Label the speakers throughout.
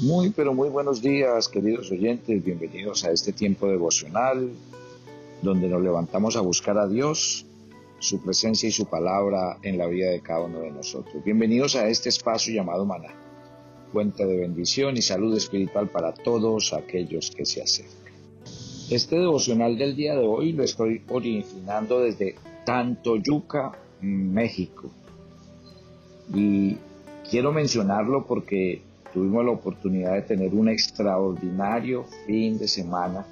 Speaker 1: Muy, pero muy buenos días, queridos oyentes. Bienvenidos a este tiempo devocional donde nos levantamos a buscar a Dios, su presencia y su palabra en la vida de cada uno de nosotros. Bienvenidos a este espacio llamado Maná, fuente de bendición y salud espiritual para todos aquellos que se acercan. Este devocional del día de hoy lo estoy originando desde Tantoyuca, México. Y quiero mencionarlo porque tuvimos la oportunidad de tener un extraordinario fin de semana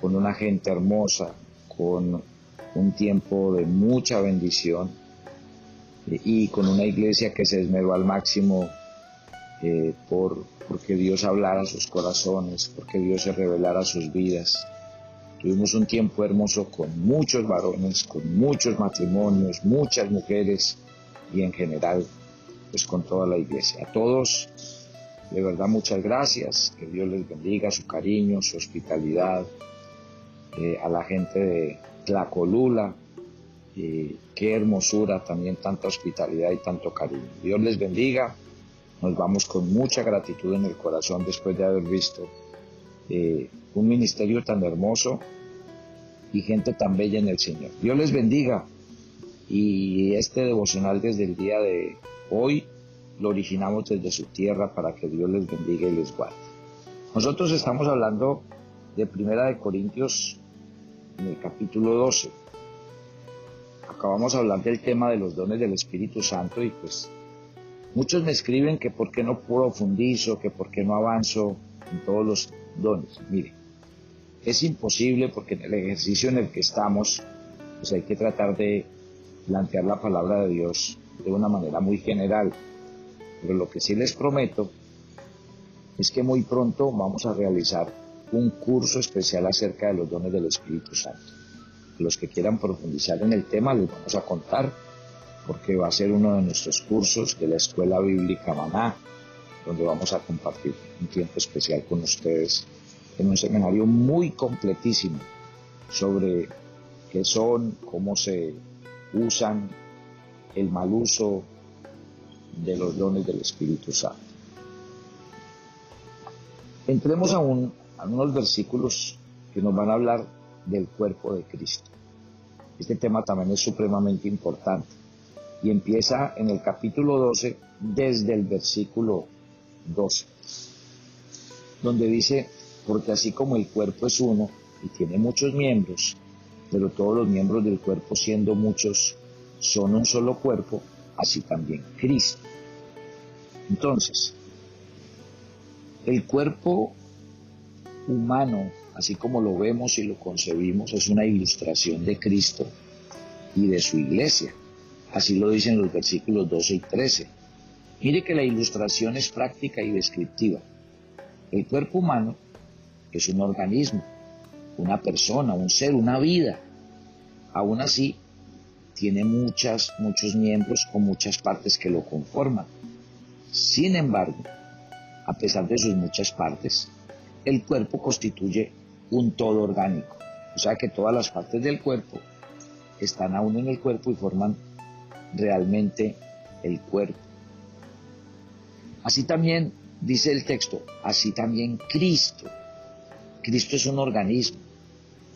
Speaker 1: con una gente hermosa, con un tiempo de mucha bendición y con una iglesia que se esmeró al máximo eh, por, porque Dios hablara a sus corazones, porque Dios se revelara a sus vidas. Tuvimos un tiempo hermoso con muchos varones, con muchos matrimonios, muchas mujeres y en general pues con toda la iglesia. A todos de verdad muchas gracias, que Dios les bendiga su cariño, su hospitalidad, eh, a la gente de Tlacolula, qué hermosura, también tanta hospitalidad y tanto cariño. Dios les bendiga, nos vamos con mucha gratitud en el corazón después de haber visto eh, un ministerio tan hermoso y gente tan bella en el Señor. Dios les bendiga y este devocional desde el día de hoy lo originamos desde su tierra para que Dios les bendiga y les guarde. Nosotros estamos hablando de Primera de Corintios en el capítulo 12. Acabamos hablar del tema de los dones del Espíritu Santo y pues muchos me escriben que por qué no profundizo, que por qué no avanzo en todos los dones. Mire, es imposible porque en el ejercicio en el que estamos, pues hay que tratar de plantear la palabra de Dios de una manera muy general. Pero lo que sí les prometo es que muy pronto vamos a realizar un curso especial acerca de los dones del Espíritu Santo. Los que quieran profundizar en el tema les vamos a contar porque va a ser uno de nuestros cursos de la Escuela Bíblica Maná, donde vamos a compartir un tiempo especial con ustedes en un seminario muy completísimo sobre qué son, cómo se usan, el mal uso de los dones del Espíritu Santo. Entremos a, unos versículos que nos van a hablar del cuerpo de Cristo. Este tema también es supremamente importante y empieza en el capítulo 12 desde el versículo 12, donde dice, porque así como el cuerpo es uno y tiene muchos miembros, pero todos los miembros del cuerpo siendo muchos son un solo cuerpo, así también Cristo. Entonces, el cuerpo humano, así como lo vemos y lo concebimos, es una ilustración de Cristo y de su iglesia. Así lo dicen los versículos 12 y 13. Mire que la ilustración es práctica y descriptiva. El cuerpo humano es un organismo, una persona, un ser, una vida. Aún así, tiene muchas, muchos miembros o muchas partes que lo conforman. Sin embargo, a pesar de sus muchas partes, el cuerpo constituye un todo orgánico. O sea que todas las partes del cuerpo están aún en el cuerpo y forman realmente el cuerpo. Así también dice el texto, así también Cristo. Cristo es un organismo,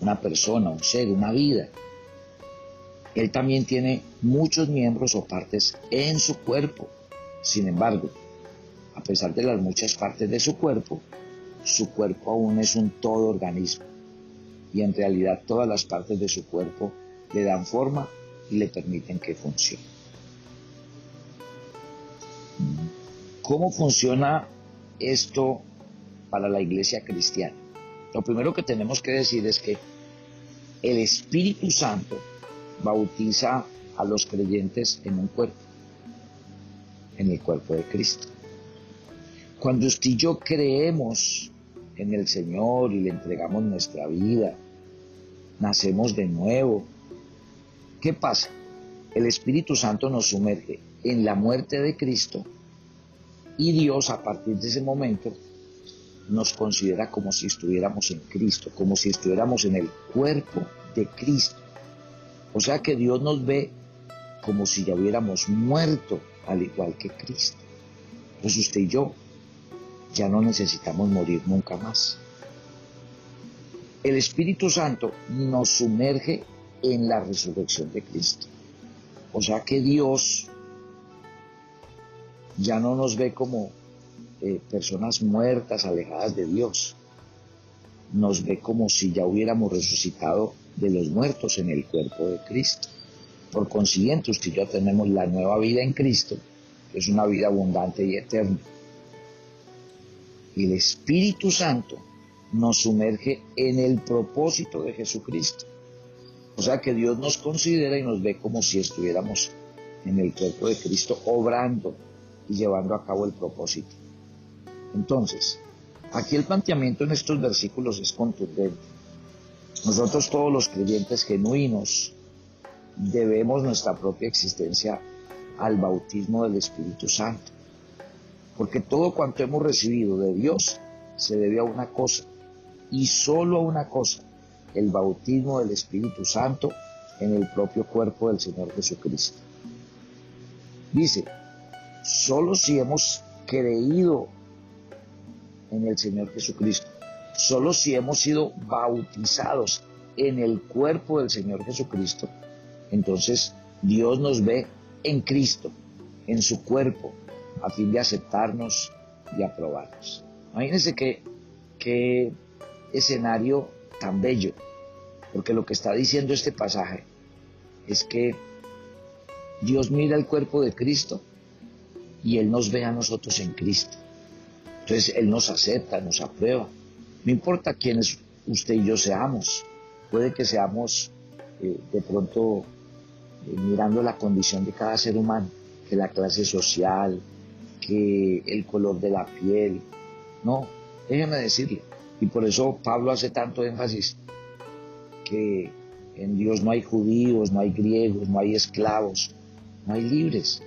Speaker 1: una persona, un ser, una vida. Él también tiene muchos miembros o partes en su cuerpo. Sin embargo, a pesar de las muchas partes de su cuerpo, su cuerpo aún es un todo organismo. Y en realidad todas las partes de su cuerpo le dan forma y le permiten que funcione. ¿Cómo funciona esto para la iglesia cristiana? Lo primero que tenemos que decir es que el Espíritu Santo bautiza a los creyentes en un cuerpo, en el cuerpo de Cristo. Cuando usted y yo creemos en el Señor y le entregamos nuestra vida, nacemos de nuevo, ¿qué pasa? El Espíritu Santo nos sumerge en la muerte de Cristo y Dios a partir de ese momento nos considera como si estuviéramos en Cristo, como si estuviéramos en el cuerpo de Cristo. O sea que Dios nos ve como si ya hubiéramos muerto al igual que Cristo. Pues usted y yo ya no necesitamos morir nunca más. El Espíritu Santo nos sumerge en la resurrección de Cristo. O sea que Dios ya no nos ve como eh, personas muertas, alejadas de Dios. Nos ve como si ya hubiéramos resucitado de los muertos en el cuerpo de Cristo. Por consiguiente, usted y yo tenemos la nueva vida en Cristo, que es una vida abundante y eterna. El Espíritu Santo nos sumerge en el propósito de Jesucristo. O sea que Dios nos considera y nos ve como si estuviéramos en el cuerpo de Cristo obrando y llevando a cabo el propósito. Entonces, aquí el planteamiento en estos versículos es contundente. Nosotros todos los creyentes genuinos debemos nuestra propia existencia al bautismo del Espíritu Santo. Porque todo cuanto hemos recibido de Dios se debe a una cosa y solo a una cosa, el bautismo del Espíritu Santo en el propio cuerpo del Señor Jesucristo. Dice, solo si hemos creído en el Señor Jesucristo, solo si hemos sido bautizados en el cuerpo del Señor Jesucristo, entonces Dios nos ve en Cristo, en su cuerpo, a fin de aceptarnos y aprobarnos. Imagínense qué, qué escenario tan bello, porque lo que está diciendo este pasaje es que Dios mira el cuerpo de Cristo y Él nos ve a nosotros en Cristo. Entonces Él nos acepta, nos aprueba. No importa quiénes usted y yo seamos, puede que seamos eh, de pronto eh, mirando la condición de cada ser humano, que la clase social, que el color de la piel. No, déjeme decirle, y por eso Pablo hace tanto énfasis que en Dios no hay judíos, no hay griegos, no hay esclavos, no hay libres.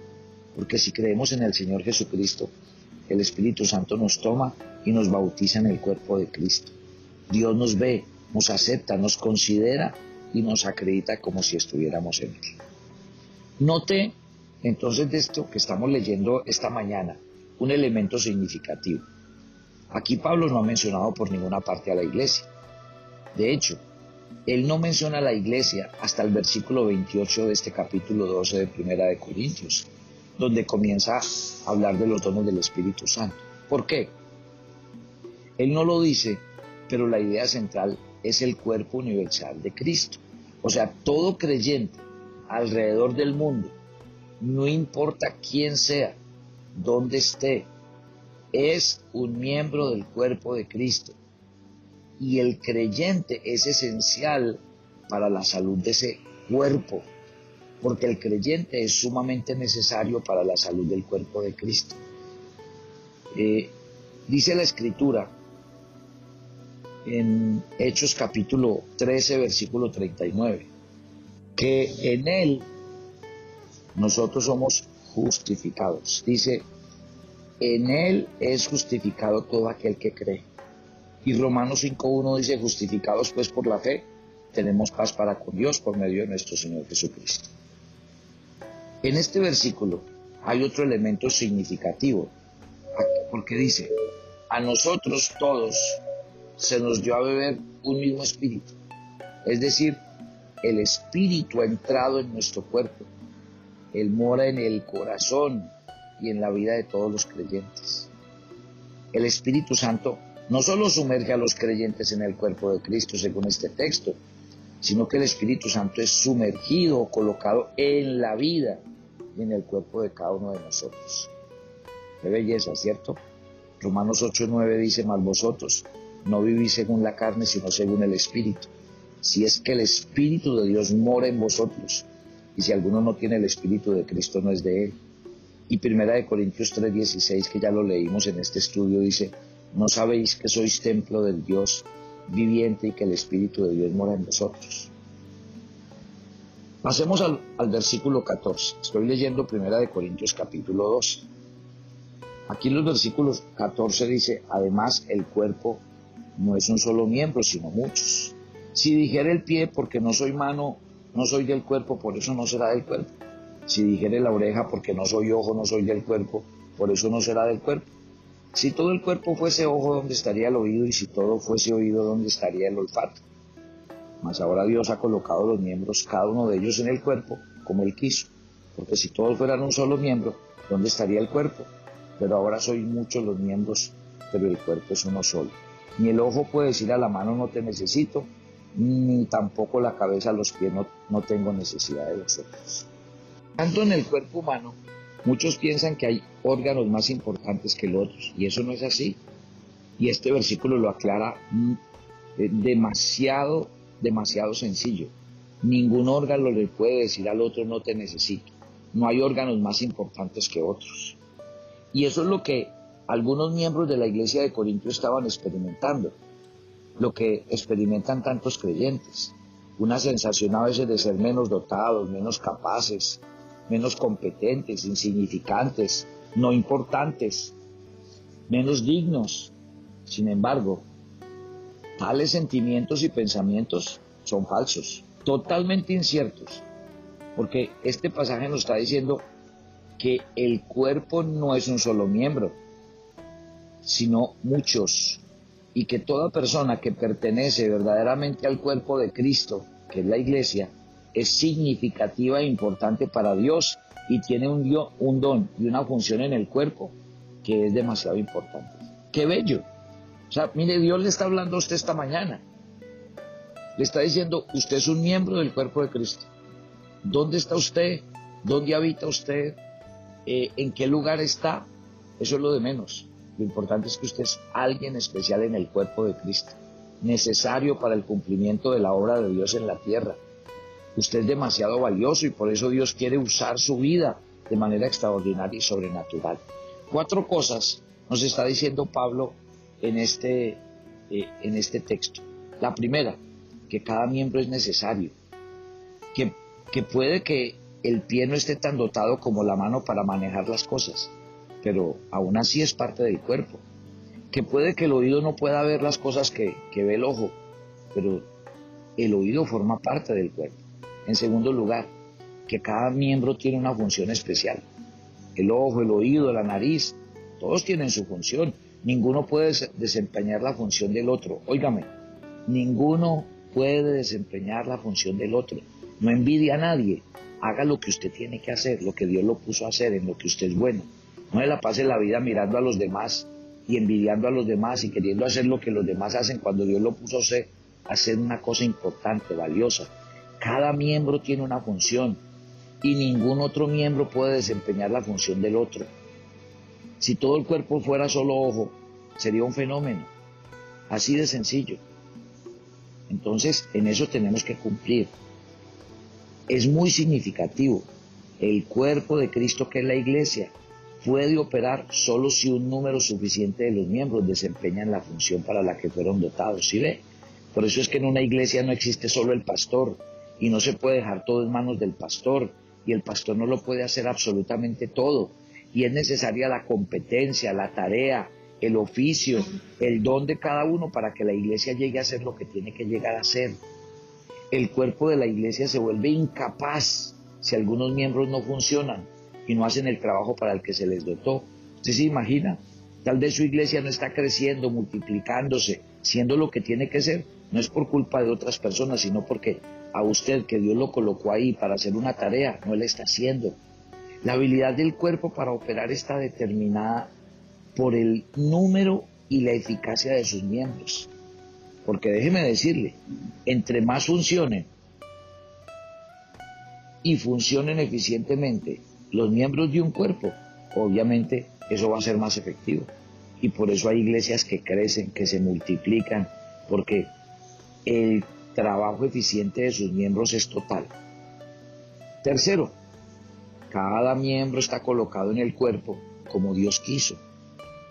Speaker 1: Porque si creemos en el Señor Jesucristo, el Espíritu Santo nos toma y nos bautiza en el cuerpo de Cristo. Dios nos ve, nos acepta, nos considera y nos acredita como si estuviéramos en Él. Note entonces de esto que estamos leyendo esta mañana un elemento significativo. Aquí Pablo no ha mencionado por ninguna parte a la iglesia. De hecho, él no menciona a la iglesia hasta el versículo 28 de este capítulo 12 de Primera de Corintios, donde comienza a hablar de los dones del Espíritu Santo. ¿Por qué? Él no lo dice, pero la idea central es el cuerpo universal de Cristo. O sea, todo creyente alrededor del mundo, no importa quién sea, dónde esté, es un miembro del cuerpo de Cristo. Y el creyente es esencial para la salud de ese cuerpo, porque el creyente es sumamente necesario para la salud del cuerpo de Cristo. Eh, dice la escritura en Hechos capítulo 13, versículo 39, que en Él nosotros somos justificados. Dice, en Él es justificado todo aquel que cree. Y Romanos 5.1 dice, justificados pues por la fe, tenemos paz para con Dios por medio de nuestro Señor Jesucristo. En este versículo hay otro elemento significativo, porque dice, a nosotros todos se nos dio a beber un mismo espíritu. Es decir, el espíritu ha entrado en nuestro cuerpo. Él mora en el corazón y en la vida de todos los creyentes. El Espíritu Santo no solo sumerge a los creyentes en el cuerpo de Cristo, según este texto, sino que el Espíritu Santo es sumergido o colocado en la vida y en el cuerpo de cada uno de nosotros. Qué belleza, ¿cierto? Romanos 8:9 dice, más vosotros no vivís según la carne, sino según el Espíritu. Si es que el Espíritu de Dios mora en vosotros, y si alguno no tiene el Espíritu de Cristo, no es de él. Y Primera de Corintios 3:16, que ya lo leímos en este estudio, dice, ¿no sabéis que sois templo del Dios viviente y que el Espíritu de Dios mora en vosotros? Pasemos al, versículo 14. Estoy leyendo Primera de Corintios capítulo 2. Aquí en los versículos 14 dice, además el cuerpo no es un solo miembro, sino muchos. Si dijera el pie, porque no soy mano, no soy del cuerpo, por eso no será del cuerpo. Si dijere la oreja, porque no soy ojo, no soy del cuerpo, por eso no será del cuerpo. Si todo el cuerpo fuese ojo, ¿dónde estaría el oído? Y si todo fuese oído, ¿dónde estaría el olfato? Mas ahora Dios ha colocado los miembros, cada uno de ellos en el cuerpo, como Él quiso. Porque si todos fueran un solo miembro, ¿dónde estaría el cuerpo? Pero ahora sois muchos los miembros, pero el cuerpo es uno solo. Ni el ojo puede decir a la mano no te necesito, ni tampoco la cabeza a los pies no, no tengo necesidad de los ojos. Tanto en el cuerpo humano, muchos piensan que hay órganos más importantes que los otros, y eso no es así. Y este versículo lo aclara mm, eh, demasiado, demasiado sencillo. Ningún órgano le puede decir al otro no te necesito. No hay órganos más importantes que otros. Y eso es lo que algunos miembros de la iglesia de Corinto estaban experimentando, lo que experimentan tantos creyentes, una sensación a veces de ser menos dotados, menos capaces, menos competentes, insignificantes, no importantes, menos dignos. Sin embargo, tales sentimientos y pensamientos son falsos, totalmente inciertos, porque este pasaje nos está diciendo que el cuerpo no es un solo miembro, sino muchos, y que toda persona que pertenece verdaderamente al cuerpo de Cristo, que es la iglesia, es significativa e importante para Dios y tiene un, un don y una función en el cuerpo que es demasiado importante. ¡Qué bello! O sea, mire, Dios le está hablando a usted esta mañana. Le está diciendo, usted es un miembro del cuerpo de Cristo. ¿Dónde está usted? ¿Dónde habita usted? Eh, ¿En qué lugar está? Eso es lo de menos. Lo importante es que usted es alguien especial en el cuerpo de Cristo, necesario para el cumplimiento de la obra de Dios en la tierra. Usted es demasiado valioso y por eso Dios quiere usar su vida de manera extraordinaria y sobrenatural. Cuatro cosas nos está diciendo Pablo en este, eh, en este texto. La primera, que cada miembro es necesario, que, que puede que el pie no esté tan dotado como la mano para manejar las cosas, pero aún así es parte del cuerpo. Que puede que el oído no pueda ver las cosas que, que ve el ojo, pero el oído forma parte del cuerpo. En segundo lugar, que cada miembro tiene una función especial. El ojo, el oído, la nariz, todos tienen su función. Ninguno puede desempeñar la función del otro. Óigame, ninguno puede desempeñar la función del otro. No envidia a nadie. Haga lo que usted tiene que hacer, lo que Dios lo puso a hacer, en lo que usted es bueno. No se la pase la vida mirando a los demás y envidiando a los demás y queriendo hacer lo que los demás hacen cuando Dios lo puso a hacer, hacer una cosa importante, valiosa. Cada miembro tiene una función y ningún otro miembro puede desempeñar la función del otro. Si todo el cuerpo fuera solo ojo, sería un fenómeno. Así de sencillo. Entonces, en eso tenemos que cumplir. Es muy significativo. El cuerpo de Cristo, que es la iglesia, puede operar solo si un número suficiente de los miembros desempeñan la función para la que fueron dotados. ¿Sí ve? Por eso es que en una iglesia no existe solo el pastor, y no se puede dejar todo en manos del pastor y el pastor no lo puede hacer absolutamente todo y es necesaria la competencia, la tarea, el oficio, el don de cada uno para que la iglesia llegue a ser lo que tiene que llegar a ser. El cuerpo de la iglesia se vuelve incapaz si algunos miembros no funcionan y no hacen el trabajo para el que se les dotó. ¿Usted se imagina? Tal vez su iglesia no está creciendo, multiplicándose, siendo lo que tiene que ser. No es por culpa de otras personas, sino porque a usted que Dios lo colocó ahí para hacer una tarea, no le está haciendo. La habilidad del cuerpo para operar está determinada por el número y la eficacia de sus miembros. Porque déjeme decirle, entre más funcionen y funcionen eficientemente los miembros de un cuerpo, obviamente eso va a ser más efectivo. Y por eso hay iglesias que crecen, que se multiplican, porque el trabajo eficiente de sus miembros es total. Tercero, cada miembro está colocado en el cuerpo como Dios quiso.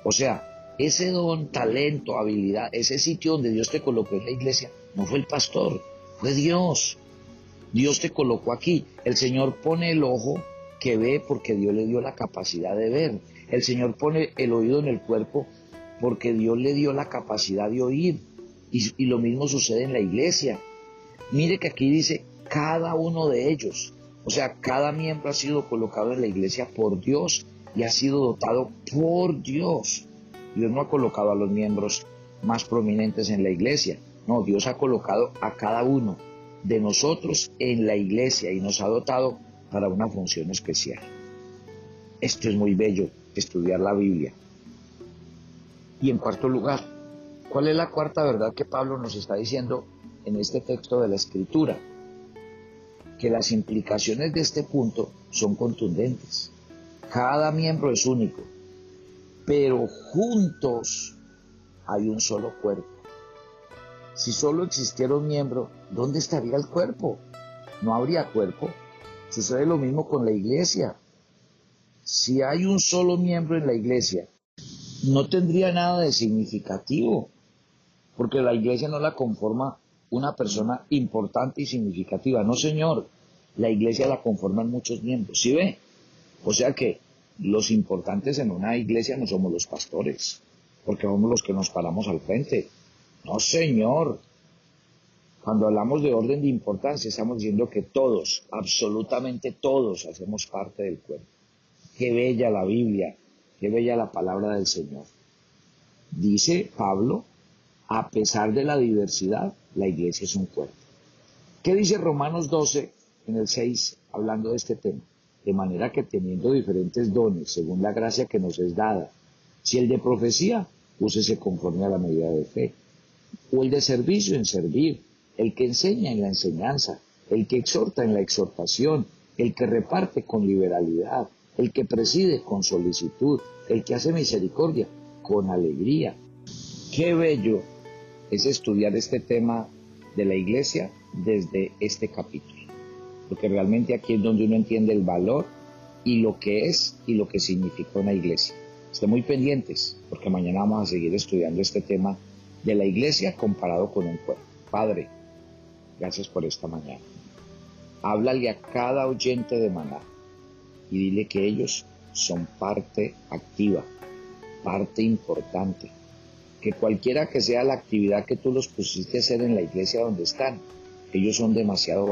Speaker 1: O sea, ese don, talento, habilidad, ese sitio donde Dios te colocó en la iglesia, no fue el pastor, fue Dios. Dios te colocó aquí. El Señor pone el ojo que ve porque Dios le dio la capacidad de ver. El Señor pone el oído en el cuerpo porque Dios le dio la capacidad de oír. Y, lo mismo sucede en la iglesia. Mire que aquí dice cada uno de ellos. O sea, cada miembro ha sido colocado en la iglesia por Dios y ha sido dotado por Dios. Dios no ha colocado a los miembros más prominentes en la iglesia. No, Dios ha colocado a cada uno de nosotros en la iglesia y nos ha dotado para una función especial. Esto es muy bello, estudiar la Biblia. Y en cuarto lugar, ¿cuál es la cuarta verdad que Pablo nos está diciendo en este texto de la Escritura? Que las implicaciones de este punto son contundentes. Cada miembro es único, pero juntos hay un solo cuerpo. Si solo existiera un miembro, ¿dónde estaría el cuerpo? No habría cuerpo. Sucede lo mismo con la iglesia. Si hay un solo miembro en la iglesia, no tendría nada de significativo, porque la iglesia no la conforma una persona importante y significativa. No, señor, la iglesia la conforman muchos miembros. ¿Sí ve? O sea que los importantes en una iglesia no somos los pastores, porque somos los que nos paramos al frente. No, señor. Cuando hablamos de orden de importancia, estamos diciendo que todos, absolutamente todos, hacemos parte del cuerpo. Qué bella la Biblia, qué bella la palabra del Señor. Dice Pablo, a pesar de la diversidad, la iglesia es un cuerpo. ¿Qué dice Romanos 12 en el 6 hablando de este tema? De manera que teniendo diferentes dones, según la gracia que nos es dada, si el de profecía, úsese conforme a la medida de fe, o el de servicio en servir, el que enseña en la enseñanza, el que exhorta en la exhortación, el que reparte con liberalidad, el que preside con solicitud, el que hace misericordia con alegría. Qué bello es estudiar este tema de la iglesia desde este capítulo porque realmente aquí es donde uno entiende el valor y lo que es y lo que significa una iglesia. Estén muy pendientes, porque mañana vamos a seguir estudiando este tema de la iglesia comparado con un cuerpo. Padre, gracias por esta mañana. Háblale a cada oyente de Maná y dile que ellos son parte activa, parte importante, que cualquiera que sea la actividad que tú los pusiste a hacer en la iglesia donde están, ellos son demasiado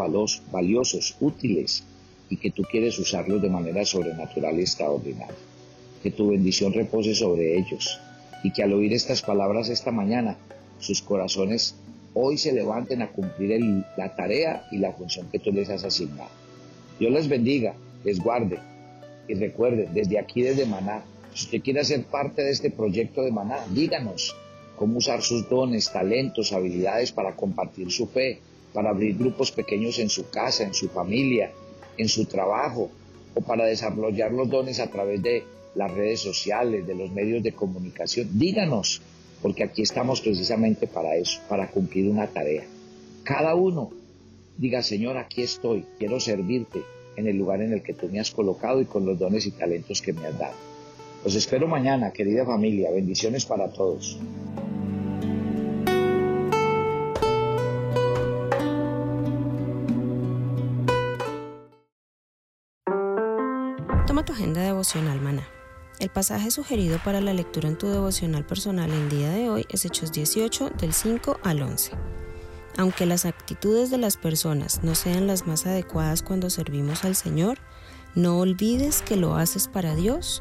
Speaker 1: valiosos, útiles y que tú quieres usarlos de manera sobrenatural y extraordinaria. Que tu bendición repose sobre ellos y que al oír estas palabras esta mañana, sus corazones hoy se levanten a cumplir la tarea y la función que tú les has asignado. Dios les bendiga, les guarde y recuerde, desde aquí, desde Maná, si usted quiere ser parte de este proyecto de Maná, díganos cómo usar sus dones, talentos, habilidades para compartir su fe, para abrir grupos pequeños en su casa, en su familia, en su trabajo, o para desarrollar los dones a través de las redes sociales, de los medios de comunicación. Díganos, porque aquí estamos precisamente para eso, para cumplir una tarea. Cada uno diga, Señor, aquí estoy, quiero servirte en el lugar en el que tú me has colocado y con los dones y talentos que me has dado. Los espero mañana, querida familia. Bendiciones para todos.
Speaker 2: Toma tu agenda devocional, maná. El pasaje sugerido para la lectura en tu devocional personal el día de hoy es Hechos 18 del 5 al 11. Aunque las actitudes de las personas no sean las más adecuadas cuando servimos al Señor, no olvides que lo haces para Dios